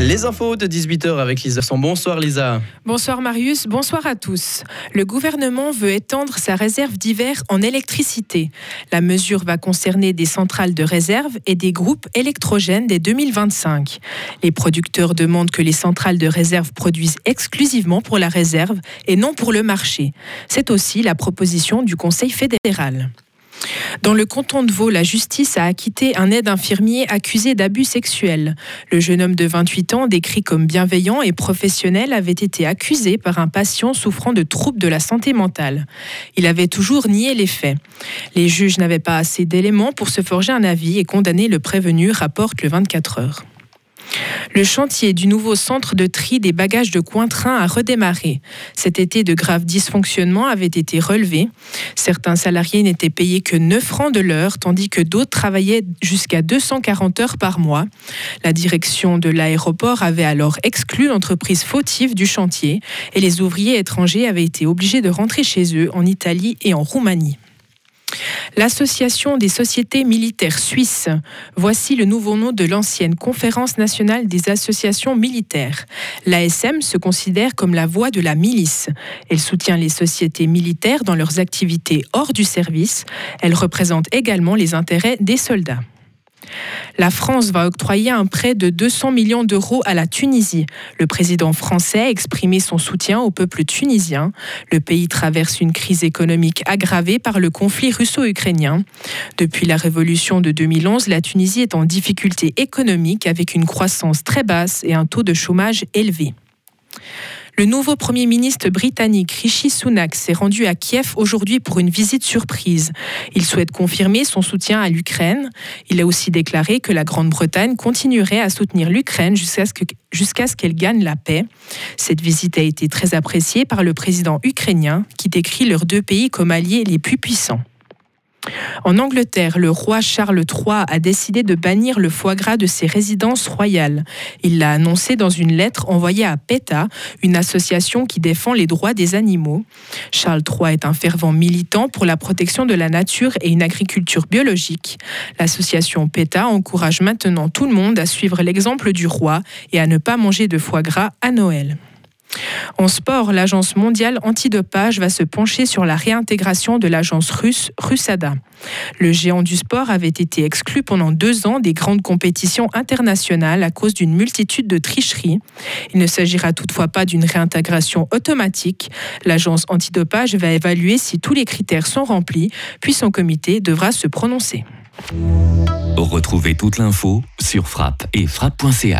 Les infos de 18h avec Lisa. Bonsoir Lisa. Bonsoir Marius, bonsoir à tous. Le gouvernement veut étendre sa réserve d'hiver en électricité. La mesure va concerner des centrales de réserve et des groupes électrogènes dès 2025. Les producteurs demandent que les centrales de réserve produisent exclusivement pour la réserve et non pour le marché. C'est aussi la proposition du Conseil fédéral. Dans le canton de Vaud, la justice a acquitté un aide infirmier accusé d'abus sexuels. Le jeune homme de 28 ans, décrit comme bienveillant et professionnel, avait été accusé par un patient souffrant de troubles de la santé mentale. Il avait toujours nié les faits. Les juges n'avaient pas assez d'éléments pour se forger un avis et condamner le prévenu, rapporte le 24 heures. Le chantier du nouveau centre de tri des bagages de Cointrin a redémarré. Cet été, de graves dysfonctionnements avaient été relevés. Certains salariés n'étaient payés que 9 francs de l'heure, tandis que d'autres travaillaient jusqu'à 240 heures par mois. La direction de l'aéroport avait alors exclu l'entreprise fautive du chantier et les ouvriers étrangers avaient été obligés de rentrer chez eux en Italie et en Roumanie. L'Association des sociétés militaires suisses. Voici le nouveau nom de l'ancienne Conférence nationale des associations militaires. L'ASM se considère comme la voix de la milice. Elle soutient les sociétés militaires dans leurs activités hors du service. Elle représente également les intérêts des soldats. La France va octroyer un prêt de 200 millions d'euros à la Tunisie. Le président français a exprimé son soutien au peuple tunisien. Le pays traverse une crise économique aggravée par le conflit russo-ukrainien. Depuis la révolution de 2011, la Tunisie est en difficulté économique avec une croissance très basse et un taux de chômage élevé. Le nouveau Premier ministre britannique Rishi Sunak s'est rendu à Kiev aujourd'hui pour une visite surprise. Il souhaite confirmer son soutien à l'Ukraine. Il a aussi déclaré que la Grande-Bretagne continuerait à soutenir l'Ukraine jusqu'à ce qu'elle gagne la paix. Cette visite a été très appréciée par le président ukrainien qui décrit leurs deux pays comme alliés les plus puissants. En Angleterre, le roi Charles III a décidé de bannir le foie gras de ses résidences royales. Il l'a annoncé dans une lettre envoyée à PETA, une association qui défend les droits des animaux. Charles III est un fervent militant pour la protection de la nature et une agriculture biologique. L'association PETA encourage maintenant tout le monde à suivre l'exemple du roi et à ne pas manger de foie gras à Noël. En sport, l'agence mondiale antidopage va se pencher sur la réintégration de l'agence russe Rusada. Le géant du sport avait été exclu pendant deux ans des grandes compétitions internationales à cause d'une multitude de tricheries. Il ne s'agira toutefois pas d'une réintégration automatique. L'agence antidopage va évaluer si tous les critères sont remplis, puis son comité devra se prononcer. Retrouvez toute l'info sur frappe et frappe.ca.